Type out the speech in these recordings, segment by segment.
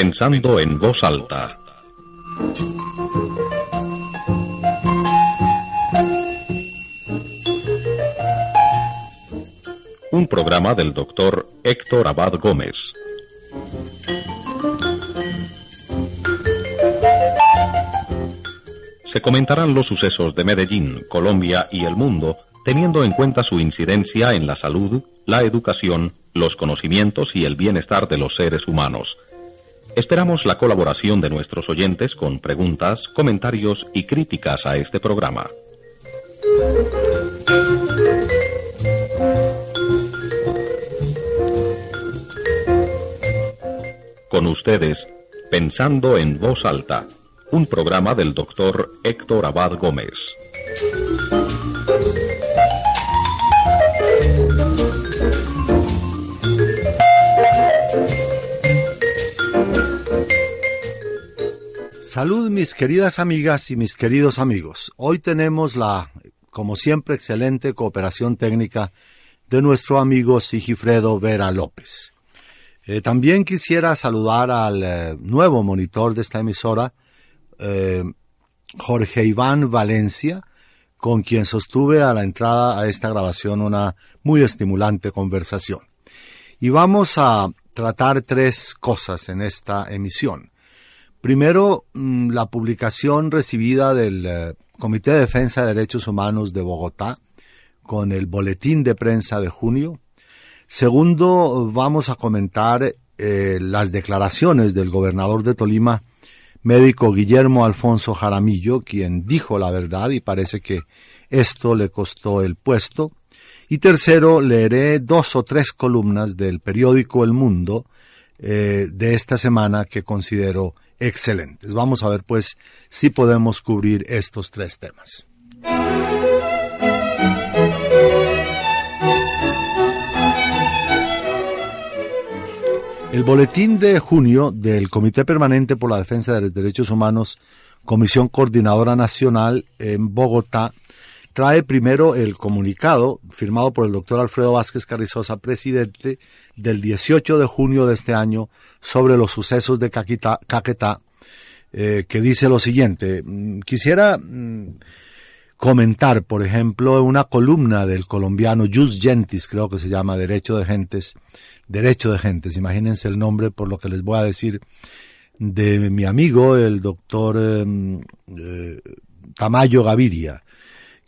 Pensando en voz alta. Un programa del doctor Héctor Abad Gómez. se comentarán los sucesos de Medellín, Colombia y el mundo, teniendo en cuenta su incidencia en la salud, la educación, los conocimientos y el bienestar de los seres humanos. Esperamos la colaboración de nuestros oyentes con preguntas, comentarios y críticas a este programa. Con ustedes, pensando en voz alta un programa del doctor Héctor Abad Gómez. Salud mis queridas amigas y mis queridos amigos. Hoy tenemos la, como siempre, excelente cooperación técnica de nuestro amigo Sigifredo Vera López. Eh, también quisiera saludar al eh, nuevo monitor de esta emisora, eh, Jorge Iván Valencia, con quien sostuve a la entrada a esta grabación una muy estimulante conversación. Y vamos a tratar tres cosas en esta emisión. Primero, mm, la publicación recibida del eh, Comité de Defensa de Derechos Humanos de Bogotá con el boletín de prensa de junio. Segundo, vamos a comentar eh, las declaraciones del gobernador de Tolima, médico Guillermo Alfonso Jaramillo, quien dijo la verdad y parece que esto le costó el puesto. Y tercero, leeré dos o tres columnas del periódico El Mundo eh, de esta semana que considero excelentes. Vamos a ver pues si podemos cubrir estos tres temas. El boletín de junio del Comité Permanente por la Defensa de los Derechos Humanos, Comisión Coordinadora Nacional en Bogotá, trae primero el comunicado firmado por el doctor Alfredo Vázquez Carrizosa, presidente, del 18 de junio de este año sobre los sucesos de Caquetá, eh, que dice lo siguiente. Mm, quisiera mm, comentar, por ejemplo, una columna del colombiano Jus Gentis, creo que se llama Derecho de Gentes, Derecho de Gentes, imagínense el nombre por lo que les voy a decir de mi amigo, el doctor em, eh, Tamayo Gaviria,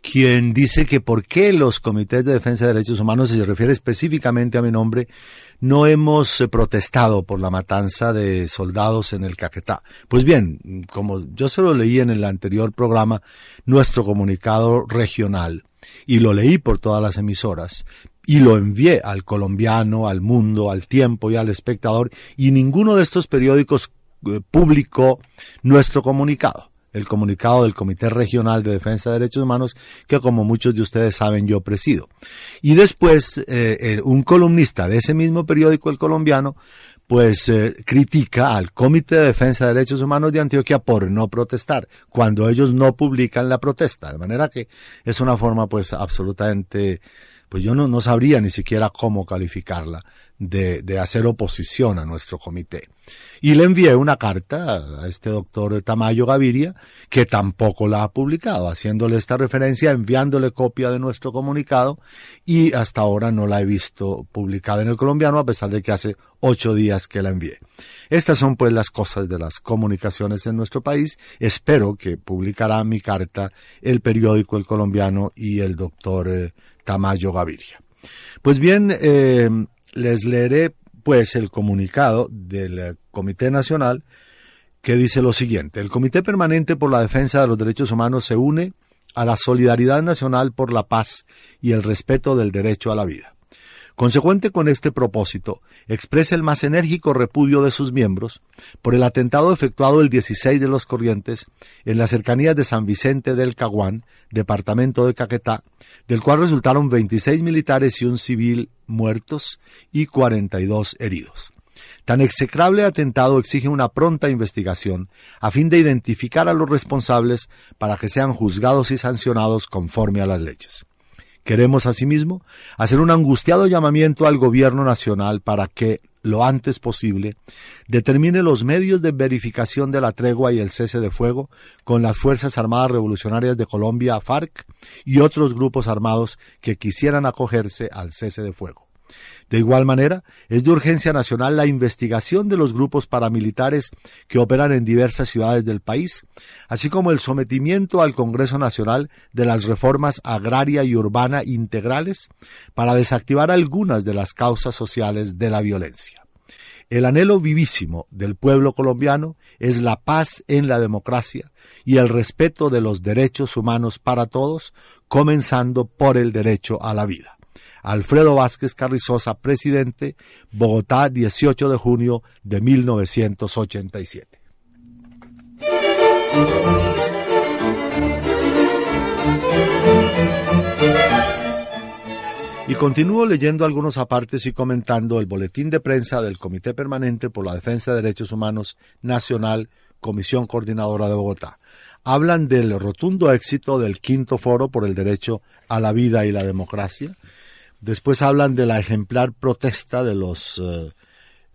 quien dice que por qué los comités de defensa de derechos humanos, se refiere específicamente a mi nombre, no hemos eh, protestado por la matanza de soldados en el Caquetá. Pues bien, como yo se lo leí en el anterior programa, nuestro comunicado regional, y lo leí por todas las emisoras, y lo envié al colombiano, al mundo, al tiempo y al espectador, y ninguno de estos periódicos eh, publicó nuestro comunicado el comunicado del Comité Regional de Defensa de Derechos Humanos, que como muchos de ustedes saben yo presido. Y después, eh, un columnista de ese mismo periódico, el colombiano, pues eh, critica al Comité de Defensa de Derechos Humanos de Antioquia por no protestar, cuando ellos no publican la protesta. De manera que es una forma pues absolutamente, pues yo no, no sabría ni siquiera cómo calificarla de, de hacer oposición a nuestro comité. Y le envié una carta a este doctor Tamayo Gaviria, que tampoco la ha publicado, haciéndole esta referencia, enviándole copia de nuestro comunicado, y hasta ahora no la he visto publicada en el colombiano, a pesar de que hace ocho días que la envié. Estas son pues las cosas de las comunicaciones en nuestro país. Espero que publicará mi carta el periódico El Colombiano y el doctor eh, Tamayo Gaviria. Pues bien, eh, les leeré pues el comunicado del Comité Nacional que dice lo siguiente. El Comité Permanente por la Defensa de los Derechos Humanos se une a la solidaridad nacional por la paz y el respeto del derecho a la vida. Consecuente con este propósito, expresa el más enérgico repudio de sus miembros por el atentado efectuado el 16 de los Corrientes en las cercanías de San Vicente del Caguán, departamento de Caquetá, del cual resultaron 26 militares y un civil muertos y 42 heridos. Tan execrable atentado exige una pronta investigación a fin de identificar a los responsables para que sean juzgados y sancionados conforme a las leyes. Queremos asimismo hacer un angustiado llamamiento al gobierno nacional para que, lo antes posible, determine los medios de verificación de la tregua y el cese de fuego con las Fuerzas Armadas Revolucionarias de Colombia, FARC, y otros grupos armados que quisieran acogerse al cese de fuego. De igual manera, es de urgencia nacional la investigación de los grupos paramilitares que operan en diversas ciudades del país, así como el sometimiento al Congreso Nacional de las reformas agraria y urbana integrales para desactivar algunas de las causas sociales de la violencia. El anhelo vivísimo del pueblo colombiano es la paz en la democracia y el respeto de los derechos humanos para todos, comenzando por el derecho a la vida. Alfredo Vázquez Carrizosa, presidente, Bogotá, 18 de junio de 1987. Y continúo leyendo algunos apartes y comentando el boletín de prensa del Comité Permanente por la Defensa de Derechos Humanos Nacional, Comisión Coordinadora de Bogotá. Hablan del rotundo éxito del quinto foro por el derecho a la vida y la democracia, Después hablan de la ejemplar protesta de los eh,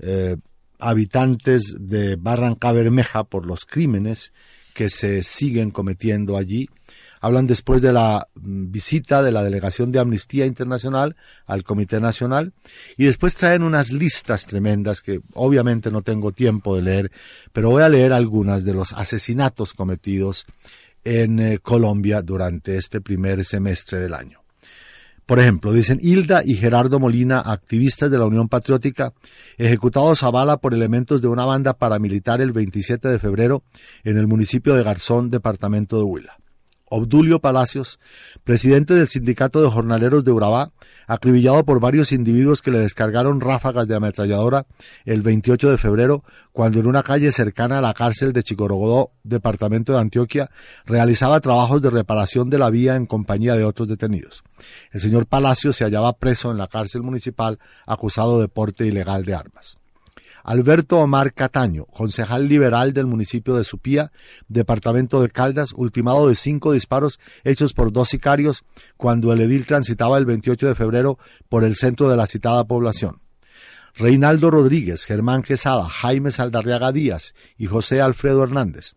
eh, habitantes de Barranca Bermeja por los crímenes que se siguen cometiendo allí. Hablan después de la mm, visita de la delegación de Amnistía Internacional al Comité Nacional y después traen unas listas tremendas que obviamente no tengo tiempo de leer, pero voy a leer algunas de los asesinatos cometidos en eh, Colombia durante este primer semestre del año. Por ejemplo, dicen Hilda y Gerardo Molina, activistas de la Unión Patriótica, ejecutados a bala por elementos de una banda paramilitar el 27 de febrero en el municipio de Garzón, departamento de Huila. Obdulio Palacios, presidente del Sindicato de Jornaleros de Urabá, acribillado por varios individuos que le descargaron ráfagas de ametralladora el 28 de febrero, cuando en una calle cercana a la cárcel de Chicorogodó, departamento de Antioquia, realizaba trabajos de reparación de la vía en compañía de otros detenidos. El señor Palacios se hallaba preso en la cárcel municipal acusado de porte ilegal de armas. Alberto Omar Cataño, concejal liberal del municipio de Supía, departamento de Caldas, ultimado de cinco disparos hechos por dos sicarios cuando el edil transitaba el 28 de febrero por el centro de la citada población. Reinaldo Rodríguez, Germán Quesada, Jaime Saldarriaga Díaz y José Alfredo Hernández,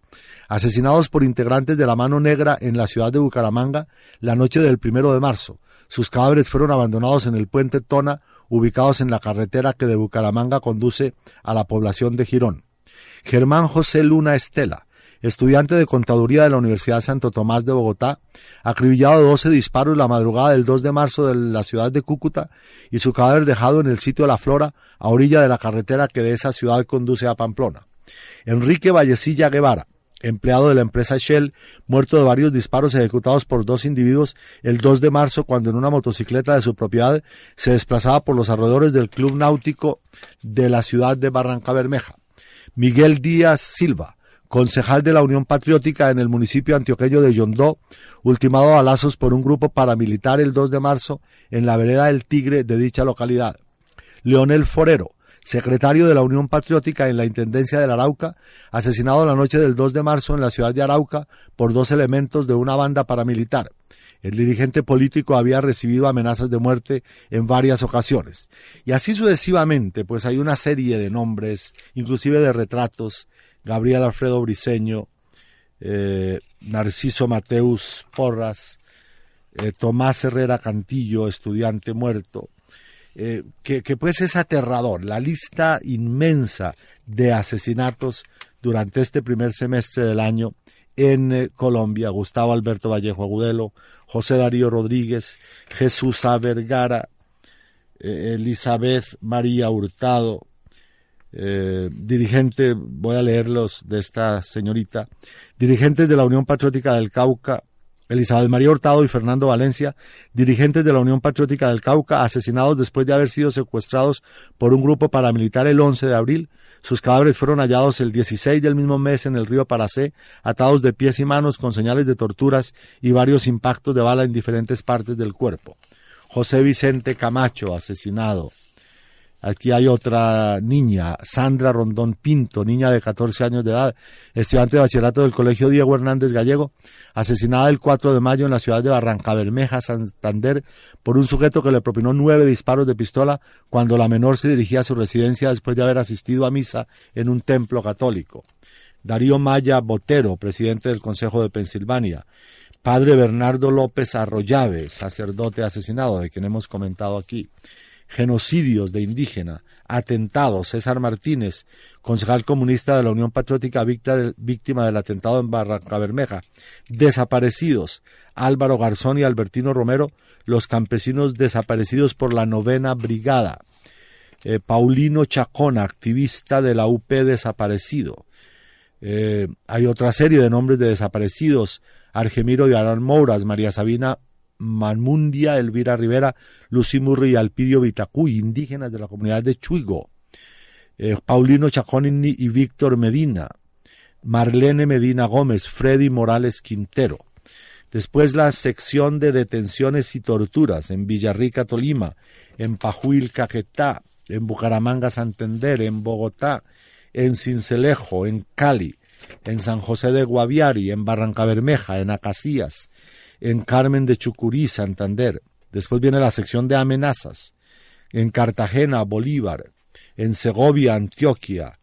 asesinados por integrantes de la Mano Negra en la ciudad de Bucaramanga la noche del primero de marzo. Sus cadáveres fueron abandonados en el puente Tona ubicados en la carretera que de Bucaramanga conduce a la población de Girón. Germán José Luna Estela, estudiante de contaduría de la Universidad Santo Tomás de Bogotá, acribillado de 12 disparos la madrugada del 2 de marzo de la ciudad de Cúcuta y su cadáver dejado en el sitio de La Flora, a orilla de la carretera que de esa ciudad conduce a Pamplona. Enrique Vallecilla Guevara, empleado de la empresa Shell, muerto de varios disparos ejecutados por dos individuos el 2 de marzo cuando en una motocicleta de su propiedad se desplazaba por los alrededores del Club Náutico de la ciudad de Barranca Bermeja. Miguel Díaz Silva, concejal de la Unión Patriótica en el municipio antioqueño de Yondó, ultimado a lazos por un grupo paramilitar el 2 de marzo en la vereda del Tigre de dicha localidad. Leonel Forero, secretario de la Unión Patriótica en la Intendencia del Arauca, asesinado la noche del 2 de marzo en la ciudad de Arauca por dos elementos de una banda paramilitar. El dirigente político había recibido amenazas de muerte en varias ocasiones. Y así sucesivamente, pues hay una serie de nombres, inclusive de retratos, Gabriel Alfredo Briceño, eh, Narciso Mateus Porras, eh, Tomás Herrera Cantillo, estudiante muerto, eh, que, pues es aterrador, la lista inmensa de asesinatos durante este primer semestre del año en eh, Colombia, Gustavo Alberto Vallejo Agudelo, José Darío Rodríguez, Jesús A. Vergara, eh, Elizabeth María Hurtado, dirigente, voy a leerlos de esta señorita, dirigentes de la Unión Patriótica del Cauca, Elizabeth María Hurtado y Fernando Valencia, dirigentes de la Unión Patriótica del Cauca, asesinados después de haber sido secuestrados por un grupo paramilitar el 11 de abril. Sus cadáveres fueron hallados el 16 del mismo mes en el río Paracé, atados de pies y manos con señales de torturas y varios impactos de bala en diferentes partes del cuerpo. José Vicente Camacho, asesinado. Aquí hay otra niña, Sandra Rondón Pinto, niña de 14 años de edad, estudiante de bachillerato del Colegio Diego Hernández Gallego, asesinada el 4 de mayo en la ciudad de Barranca Bermeja, Santander, por un sujeto que le propinó nueve disparos de pistola cuando la menor se dirigía a su residencia después de haber asistido a misa en un templo católico. Darío Maya Botero, presidente del Consejo de Pensilvania. Padre Bernardo López Arroyave, sacerdote asesinado, de quien hemos comentado aquí genocidios de indígena, atentados, César Martínez, concejal comunista de la Unión Patriótica víctima del atentado en Barranca Bermeja, desaparecidos, Álvaro Garzón y Albertino Romero, los campesinos desaparecidos por la novena brigada, eh, Paulino Chacona, activista de la UP desaparecido, eh, hay otra serie de nombres de desaparecidos, Argemiro de Arán Mouras, María Sabina Manmundia, Elvira Rivera, Lucy Murri y Alpidio Vitacuy, indígenas de la comunidad de Chuigo, eh, Paulino Chaconini y Víctor Medina, Marlene Medina Gómez, Freddy Morales Quintero. Después la sección de detenciones y torturas en Villarrica, Tolima, en Pajuil, Caquetá, en Bucaramanga, Santander, en Bogotá, en Cincelejo, en Cali, en San José de Guaviari, en Barranca Bermeja, en Acacías, en Carmen de Chucurí, Santander. Después viene la sección de amenazas. En Cartagena, Bolívar. En Segovia, Antioquia.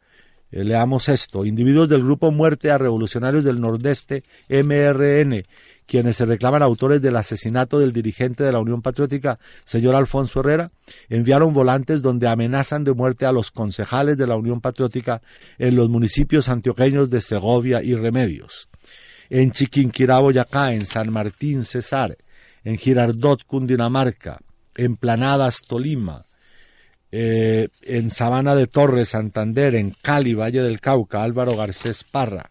Eh, leamos esto. Individuos del grupo Muerte a Revolucionarios del Nordeste, MRN, quienes se reclaman autores del asesinato del dirigente de la Unión Patriótica, señor Alfonso Herrera, enviaron volantes donde amenazan de muerte a los concejales de la Unión Patriótica en los municipios antioqueños de Segovia y Remedios en Chiquinquirá, Boyacá, en San Martín, Cesar, en Girardot, Cundinamarca, en Planadas, Tolima, eh, en Sabana de Torres, Santander, en Cali, Valle del Cauca, Álvaro Garcés Parra,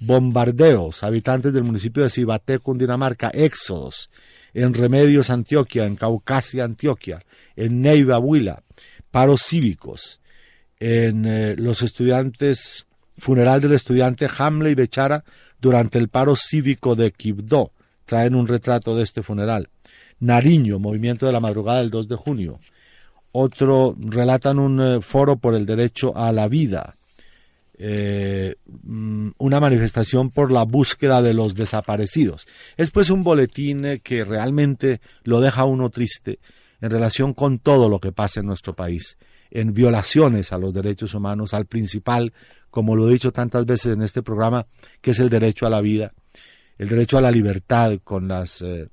bombardeos, habitantes del municipio de Cibaté, Cundinamarca, éxodos, en Remedios, Antioquia, en Caucasia, Antioquia, en Neiva, Huila, paros cívicos, en eh, los estudiantes, funeral del estudiante Hamley Bechara, durante el paro cívico de Quibdó. Traen un retrato de este funeral. Nariño, movimiento de la madrugada del 2 de junio. Otro, relatan un eh, foro por el derecho a la vida. Eh, mm, una manifestación por la búsqueda de los desaparecidos. Es pues un boletín eh, que realmente lo deja uno triste en relación con todo lo que pasa en nuestro país, en violaciones a los derechos humanos, al principal como lo he dicho tantas veces en este programa, que es el derecho a la vida, el derecho a la libertad con las, eh,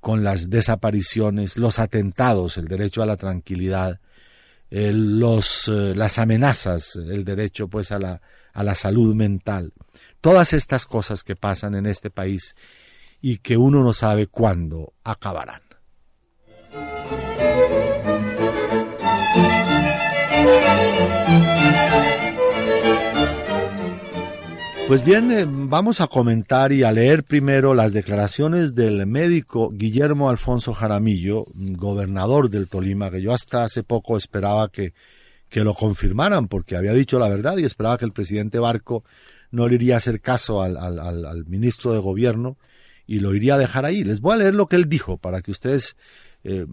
con las desapariciones, los atentados, el derecho a la tranquilidad, los, eh, las amenazas, el derecho pues a la, a la salud mental. Todas estas cosas que pasan en este país y que uno no sabe cuándo acabarán. Pues bien, eh, vamos a comentar y a leer primero las declaraciones del médico Guillermo Alfonso Jaramillo, gobernador del Tolima, que yo hasta hace poco esperaba que, que lo confirmaran, porque había dicho la verdad y esperaba que el presidente Barco no le iría a hacer caso al, al, al, ministro de Gobierno y lo iría a dejar ahí. Les voy a leer lo que él dijo para que ustedes, eh,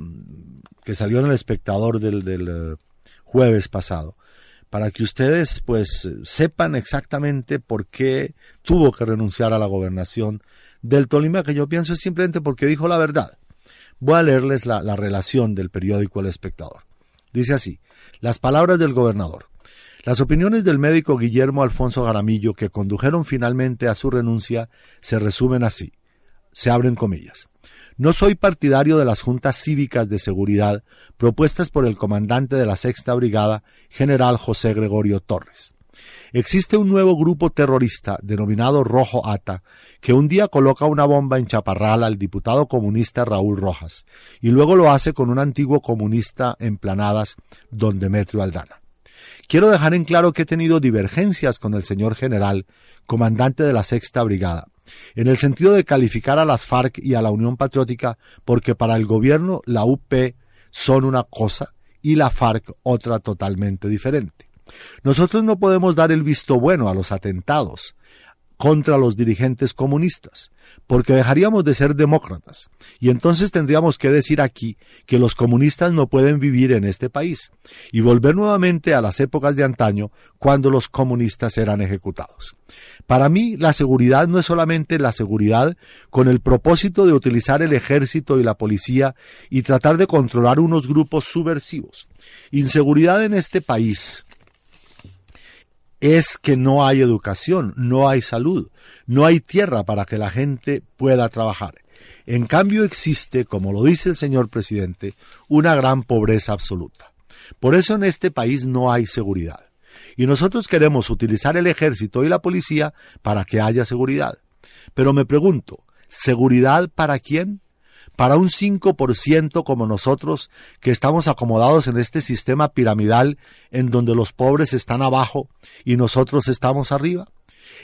que salió en el espectador del, del eh, jueves pasado para que ustedes pues sepan exactamente por qué tuvo que renunciar a la gobernación del Tolima, que yo pienso es simplemente porque dijo la verdad. Voy a leerles la, la relación del periódico El Espectador. Dice así, las palabras del gobernador. Las opiniones del médico Guillermo Alfonso Garamillo que condujeron finalmente a su renuncia se resumen así. Se abren comillas. No soy partidario de las juntas cívicas de seguridad propuestas por el comandante de la Sexta Brigada, general José Gregorio Torres. Existe un nuevo grupo terrorista denominado Rojo Ata que un día coloca una bomba en Chaparral al diputado comunista Raúl Rojas y luego lo hace con un antiguo comunista en Planadas, don Demetrio Aldana. Quiero dejar en claro que he tenido divergencias con el señor general, comandante de la Sexta Brigada, en el sentido de calificar a las FARC y a la Unión Patriótica porque para el gobierno la UP son una cosa y la FARC otra totalmente diferente. Nosotros no podemos dar el visto bueno a los atentados, contra los dirigentes comunistas, porque dejaríamos de ser demócratas, y entonces tendríamos que decir aquí que los comunistas no pueden vivir en este país, y volver nuevamente a las épocas de antaño cuando los comunistas eran ejecutados. Para mí, la seguridad no es solamente la seguridad con el propósito de utilizar el ejército y la policía y tratar de controlar unos grupos subversivos. Inseguridad en este país es que no hay educación, no hay salud, no hay tierra para que la gente pueda trabajar. En cambio existe, como lo dice el señor presidente, una gran pobreza absoluta. Por eso en este país no hay seguridad. Y nosotros queremos utilizar el ejército y la policía para que haya seguridad. Pero me pregunto, ¿seguridad para quién? Para un 5% como nosotros que estamos acomodados en este sistema piramidal en donde los pobres están abajo y nosotros estamos arriba?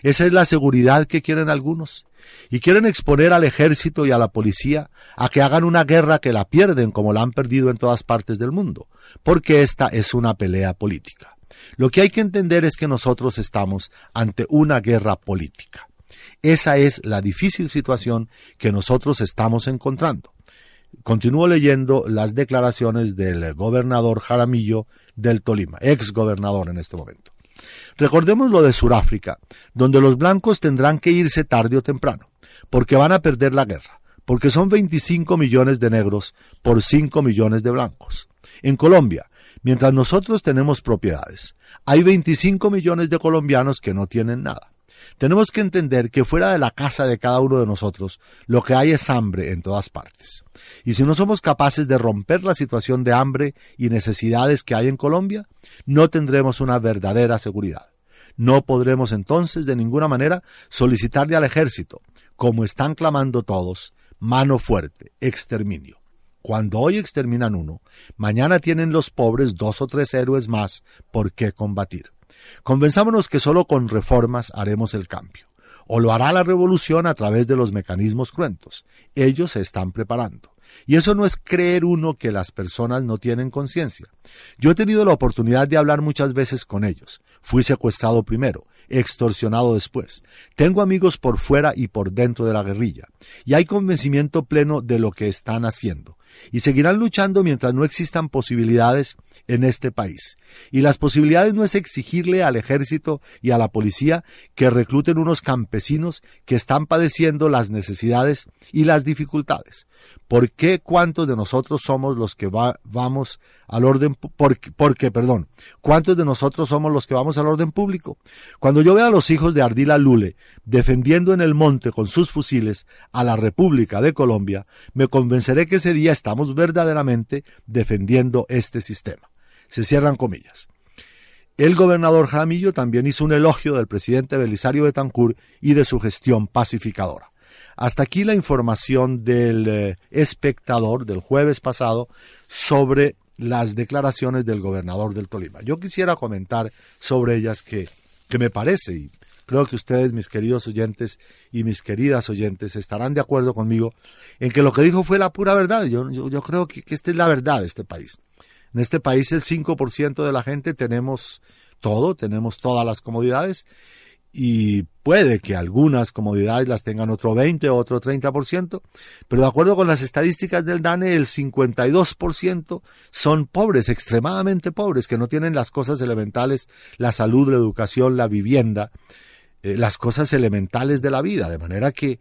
Esa es la seguridad que quieren algunos. Y quieren exponer al ejército y a la policía a que hagan una guerra que la pierden como la han perdido en todas partes del mundo, porque esta es una pelea política. Lo que hay que entender es que nosotros estamos ante una guerra política. Esa es la difícil situación que nosotros estamos encontrando. Continúo leyendo las declaraciones del gobernador Jaramillo del Tolima, ex gobernador en este momento. Recordemos lo de Sudáfrica, donde los blancos tendrán que irse tarde o temprano, porque van a perder la guerra, porque son 25 millones de negros por 5 millones de blancos. En Colombia, mientras nosotros tenemos propiedades, hay 25 millones de colombianos que no tienen nada. Tenemos que entender que fuera de la casa de cada uno de nosotros, lo que hay es hambre en todas partes. Y si no somos capaces de romper la situación de hambre y necesidades que hay en Colombia, no tendremos una verdadera seguridad. No podremos entonces de ninguna manera solicitarle al ejército, como están clamando todos, mano fuerte, exterminio. Cuando hoy exterminan uno, mañana tienen los pobres dos o tres héroes más por qué combatir. Convenzámonos que solo con reformas haremos el cambio. O lo hará la revolución a través de los mecanismos cruentos. Ellos se están preparando. Y eso no es creer uno que las personas no tienen conciencia. Yo he tenido la oportunidad de hablar muchas veces con ellos. Fui secuestrado primero, extorsionado después. Tengo amigos por fuera y por dentro de la guerrilla. Y hay convencimiento pleno de lo que están haciendo y seguirán luchando mientras no existan posibilidades en este país. Y las posibilidades no es exigirle al ejército y a la policía que recluten unos campesinos que están padeciendo las necesidades y las dificultades. ¿Por qué cuántos de nosotros somos los que vamos al orden porque, porque, perdón, cuántos de nosotros somos los que vamos al orden público? Cuando yo veo a los hijos de Ardila Lule defendiendo en el monte con sus fusiles a la República de Colombia, me convenceré que ese día estamos verdaderamente defendiendo este sistema. Se cierran comillas. El gobernador Jaramillo también hizo un elogio del presidente Belisario Betancourt y de su gestión pacificadora. Hasta aquí la información del eh, espectador del jueves pasado sobre las declaraciones del gobernador del Tolima. Yo quisiera comentar sobre ellas que, que me parece, y creo que ustedes, mis queridos oyentes y mis queridas oyentes, estarán de acuerdo conmigo en que lo que dijo fue la pura verdad. Yo, yo, creo que, que esta es la verdad de este país. En este país el 5% de la gente tenemos todo, tenemos todas las comodidades y puede que algunas comodidades las tengan otro 20 o otro 30%, pero de acuerdo con las estadísticas del DANE, el 52% son pobres, extremadamente pobres, que no tienen las cosas elementales, la salud, la educación, la vivienda, eh, las cosas elementales de la vida, de manera que,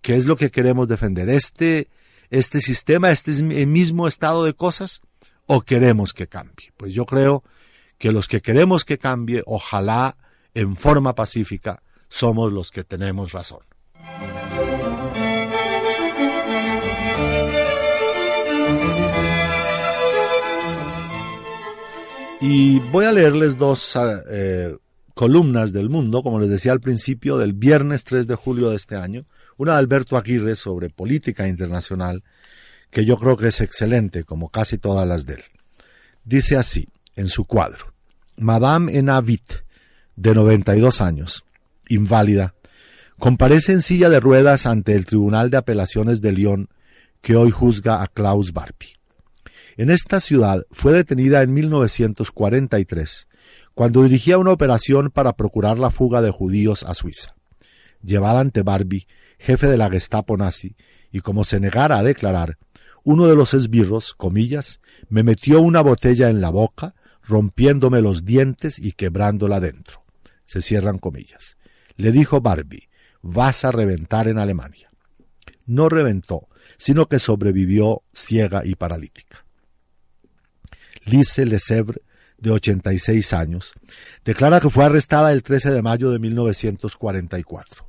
¿qué es lo que queremos defender? ¿Este, este sistema, este mismo estado de cosas? ¿O queremos que cambie? Pues yo creo que los que queremos que cambie, ojalá en forma pacífica, somos los que tenemos razón. Y voy a leerles dos eh, columnas del mundo, como les decía al principio, del viernes 3 de julio de este año. Una de Alberto Aguirre sobre política internacional, que yo creo que es excelente, como casi todas las de él. Dice así, en su cuadro. Madame Enavit, de 92 años, inválida, comparece en silla de ruedas ante el Tribunal de Apelaciones de Lyon que hoy juzga a Klaus Barbie. En esta ciudad fue detenida en 1943, cuando dirigía una operación para procurar la fuga de judíos a Suiza. Llevada ante Barbie, jefe de la Gestapo nazi, y como se negara a declarar, uno de los esbirros, comillas, me metió una botella en la boca, rompiéndome los dientes y quebrándola dentro. Se cierran comillas. Le dijo Barbie, vas a reventar en Alemania. No reventó, sino que sobrevivió ciega y paralítica. Lise Lesevre, de 86 años, declara que fue arrestada el 13 de mayo de 1944.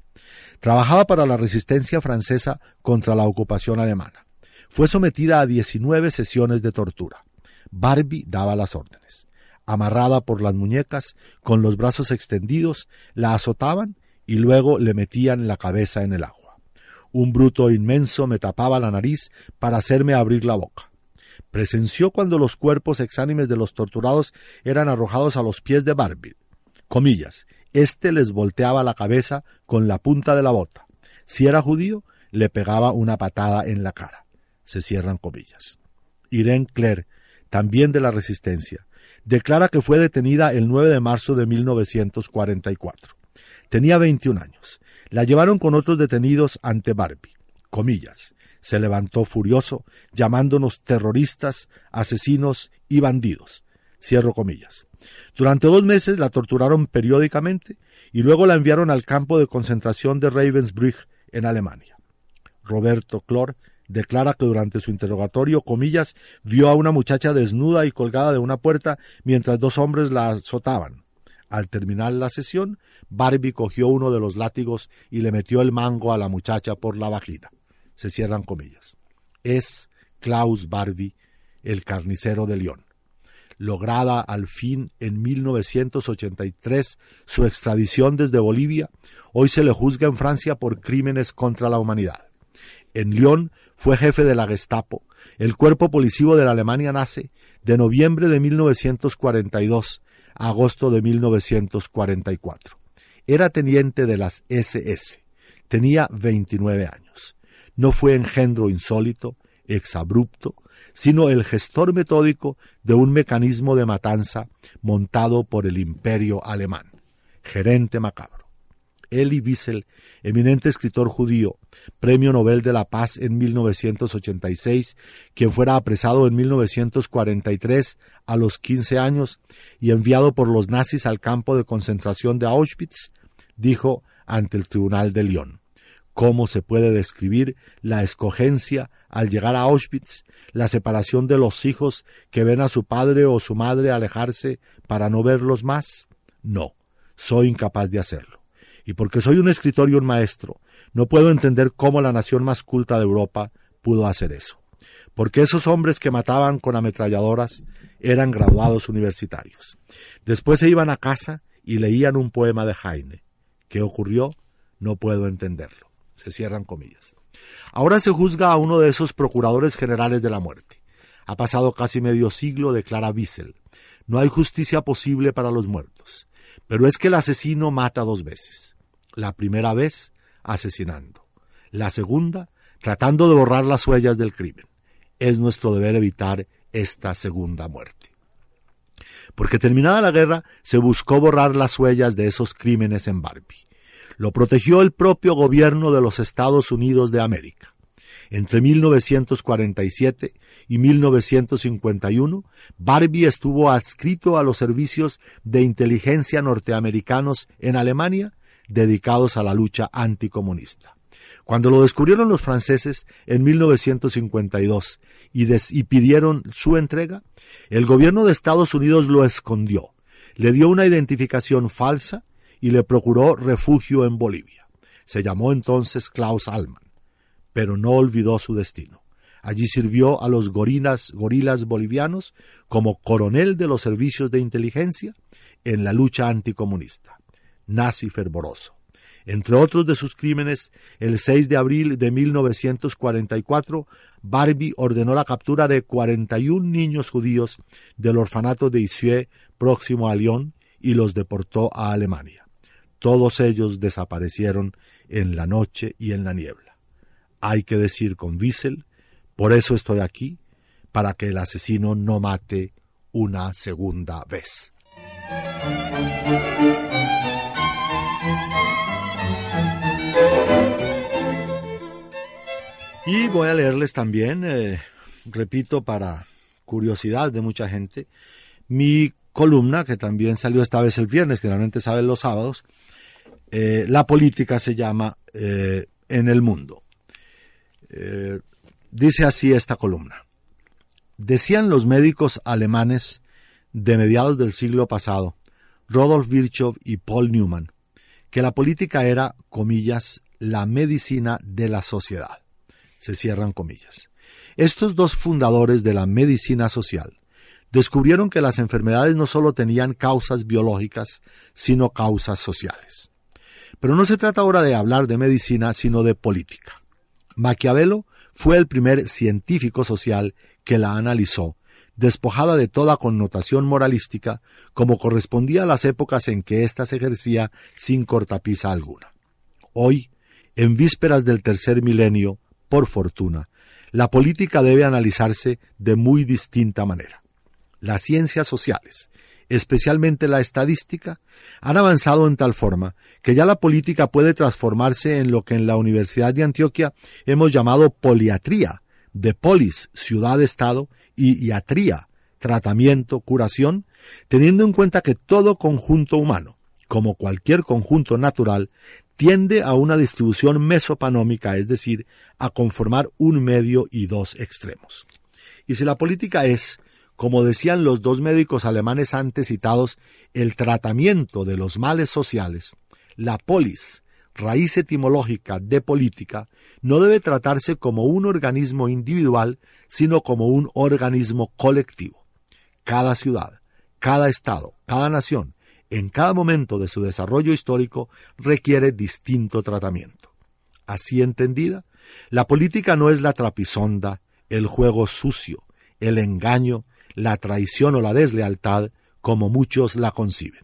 Trabajaba para la resistencia francesa contra la ocupación alemana. Fue sometida a 19 sesiones de tortura. Barbie daba las órdenes. Amarrada por las muñecas, con los brazos extendidos, la azotaban y luego le metían la cabeza en el agua. Un bruto inmenso me tapaba la nariz para hacerme abrir la boca. Presenció cuando los cuerpos exánimes de los torturados eran arrojados a los pies de Barbie. Comillas. Este les volteaba la cabeza con la punta de la bota. Si era judío, le pegaba una patada en la cara. Se cierran comillas. Irene Claire, también de la Resistencia, declara que fue detenida el 9 de marzo de 1944. Tenía 21 años. La llevaron con otros detenidos ante Barbie. Comillas. Se levantó furioso, llamándonos terroristas, asesinos y bandidos. Cierro comillas. Durante dos meses la torturaron periódicamente y luego la enviaron al campo de concentración de Ravensbrück en Alemania. Roberto Clor declara que durante su interrogatorio, comillas, vio a una muchacha desnuda y colgada de una puerta mientras dos hombres la azotaban. Al terminar la sesión, Barbie cogió uno de los látigos y le metió el mango a la muchacha por la vagina. Se cierran comillas. Es Klaus Barbie, el carnicero de León. Lograda al fin en 1983 su extradición desde Bolivia, hoy se le juzga en Francia por crímenes contra la humanidad. En Lyon fue jefe de la Gestapo, el cuerpo policivo de la Alemania nace de noviembre de 1942 agosto de 1944. Era teniente de las SS. Tenía 29 años. No fue engendro insólito, exabrupto, sino el gestor metódico de un mecanismo de matanza montado por el imperio alemán. Gerente macabro. Elie Wiesel, eminente escritor judío, Premio Nobel de la Paz en 1986, quien fuera apresado en 1943 a los 15 años y enviado por los nazis al campo de concentración de Auschwitz, dijo ante el Tribunal de Lyon. ¿Cómo se puede describir la escogencia al llegar a Auschwitz, la separación de los hijos que ven a su padre o su madre alejarse para no verlos más? No, soy incapaz de hacerlo y porque soy un escritor y un maestro, no puedo entender cómo la nación más culta de Europa pudo hacer eso. Porque esos hombres que mataban con ametralladoras eran graduados universitarios. Después se iban a casa y leían un poema de Heine. ¿Qué ocurrió? No puedo entenderlo. Se cierran comillas. Ahora se juzga a uno de esos procuradores generales de la muerte. Ha pasado casi medio siglo, declara Wiesel. No hay justicia posible para los muertos. Pero es que el asesino mata dos veces. La primera vez asesinando. La segunda tratando de borrar las huellas del crimen. Es nuestro deber evitar esta segunda muerte. Porque terminada la guerra se buscó borrar las huellas de esos crímenes en Barbie. Lo protegió el propio gobierno de los Estados Unidos de América. Entre 1947 y 1951, Barbie estuvo adscrito a los servicios de inteligencia norteamericanos en Alemania dedicados a la lucha anticomunista. Cuando lo descubrieron los franceses en 1952 y, y pidieron su entrega, el gobierno de Estados Unidos lo escondió, le dio una identificación falsa y le procuró refugio en Bolivia. Se llamó entonces Klaus Allman, pero no olvidó su destino. Allí sirvió a los gorilas, bolivianos como coronel de los servicios de inteligencia en la lucha anticomunista. Nazi fervoroso. Entre otros de sus crímenes, el 6 de abril de 1944, Barbie ordenó la captura de 41 niños judíos del orfanato de Issue, próximo a Lyon, y los deportó a Alemania. Todos ellos desaparecieron en la noche y en la niebla. Hay que decir con Wiesel, por eso estoy aquí, para que el asesino no mate una segunda vez. Y voy a leerles también, eh, repito, para curiosidad de mucha gente, mi columna, que también salió esta vez el viernes, generalmente saben los sábados. Eh, la política se llama eh, En el mundo. Dice así esta columna. Decían los médicos alemanes de mediados del siglo pasado, Rodolf Virchow y Paul Newman, que la política era, comillas, la medicina de la sociedad se cierran comillas. Estos dos fundadores de la medicina social descubrieron que las enfermedades no solo tenían causas biológicas, sino causas sociales. Pero no se trata ahora de hablar de medicina, sino de política. Maquiavelo fue el primer científico social que la analizó, despojada de toda connotación moralística, como correspondía a las épocas en que ésta se ejercía sin cortapisa alguna. Hoy, en vísperas del tercer milenio, por fortuna, la política debe analizarse de muy distinta manera. Las ciencias sociales, especialmente la estadística, han avanzado en tal forma que ya la política puede transformarse en lo que en la Universidad de Antioquia hemos llamado poliatría, de polis, ciudad-estado, y iatría, tratamiento, curación, teniendo en cuenta que todo conjunto humano, como cualquier conjunto natural, tiende a una distribución mesopanómica, es decir, a conformar un medio y dos extremos. Y si la política es, como decían los dos médicos alemanes antes citados, el tratamiento de los males sociales, la polis, raíz etimológica de política, no debe tratarse como un organismo individual, sino como un organismo colectivo. Cada ciudad, cada estado, cada nación, en cada momento de su desarrollo histórico requiere distinto tratamiento. Así entendida, la política no es la trapisonda, el juego sucio, el engaño, la traición o la deslealtad, como muchos la conciben.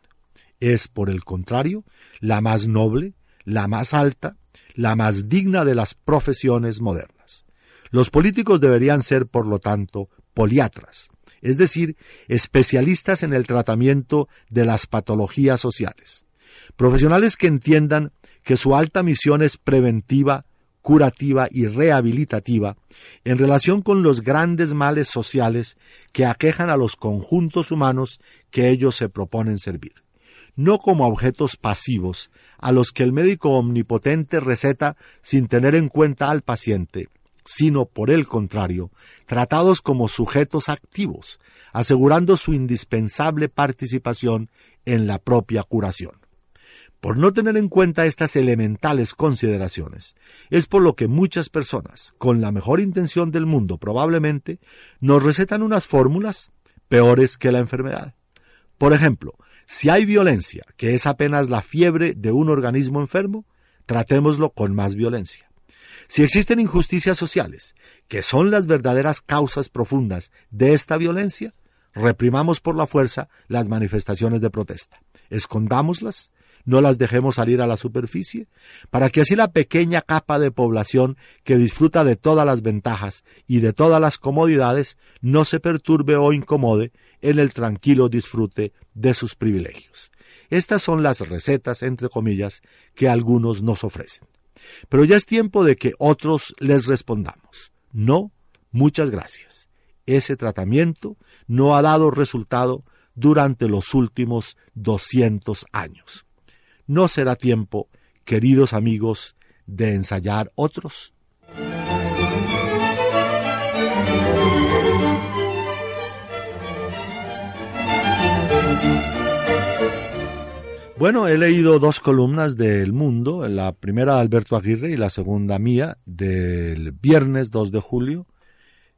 Es, por el contrario, la más noble, la más alta, la más digna de las profesiones modernas. Los políticos deberían ser, por lo tanto, poliatras, es decir, especialistas en el tratamiento de las patologías sociales. Profesionales que entiendan que su alta misión es preventiva, curativa y rehabilitativa en relación con los grandes males sociales que aquejan a los conjuntos humanos que ellos se proponen servir, no como objetos pasivos a los que el médico omnipotente receta sin tener en cuenta al paciente, sino por el contrario, tratados como sujetos activos, asegurando su indispensable participación en la propia curación. Por no tener en cuenta estas elementales consideraciones, es por lo que muchas personas, con la mejor intención del mundo probablemente, nos recetan unas fórmulas peores que la enfermedad. Por ejemplo, si hay violencia, que es apenas la fiebre de un organismo enfermo, tratémoslo con más violencia. Si existen injusticias sociales, que son las verdaderas causas profundas de esta violencia, reprimamos por la fuerza las manifestaciones de protesta. Escondámoslas, no las dejemos salir a la superficie, para que así la pequeña capa de población que disfruta de todas las ventajas y de todas las comodidades no se perturbe o incomode en el tranquilo disfrute de sus privilegios. Estas son las recetas, entre comillas, que algunos nos ofrecen. Pero ya es tiempo de que otros les respondamos. No, muchas gracias. Ese tratamiento no ha dado resultado durante los últimos 200 años. ¿No será tiempo, queridos amigos, de ensayar otros? Bueno, he leído dos columnas del Mundo, la primera de Alberto Aguirre y la segunda mía del viernes 2 de julio.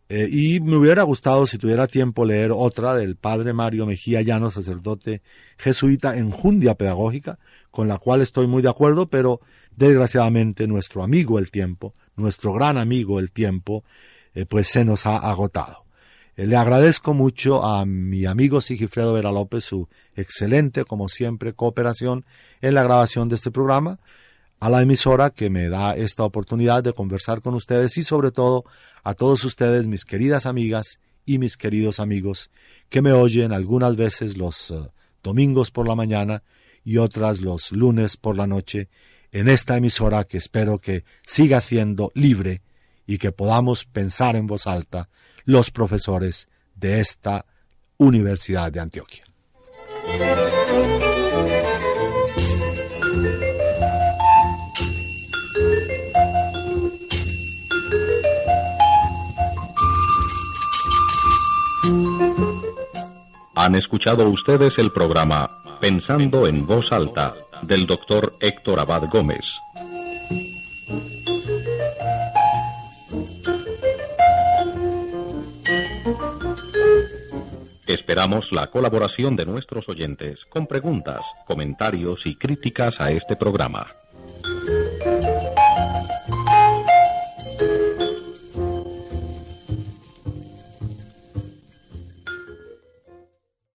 Eh, y me hubiera gustado, si tuviera tiempo, leer otra del padre Mario Mejía Llano, sacerdote jesuita en Jundia Pedagógica, con la cual estoy muy de acuerdo, pero desgraciadamente nuestro amigo el tiempo, nuestro gran amigo el tiempo, eh, pues se nos ha agotado. Eh, le agradezco mucho a mi amigo Sigifredo Vera López su excelente, como siempre, cooperación en la grabación de este programa, a la emisora que me da esta oportunidad de conversar con ustedes y sobre todo a todos ustedes, mis queridas amigas y mis queridos amigos, que me oyen algunas veces los eh, domingos por la mañana y otras los lunes por la noche en esta emisora que espero que siga siendo libre y que podamos pensar en voz alta los profesores de esta Universidad de Antioquia. Han escuchado ustedes el programa Pensando en voz alta del doctor Héctor Abad Gómez. Esperamos la colaboración de nuestros oyentes con preguntas, comentarios y críticas a este programa.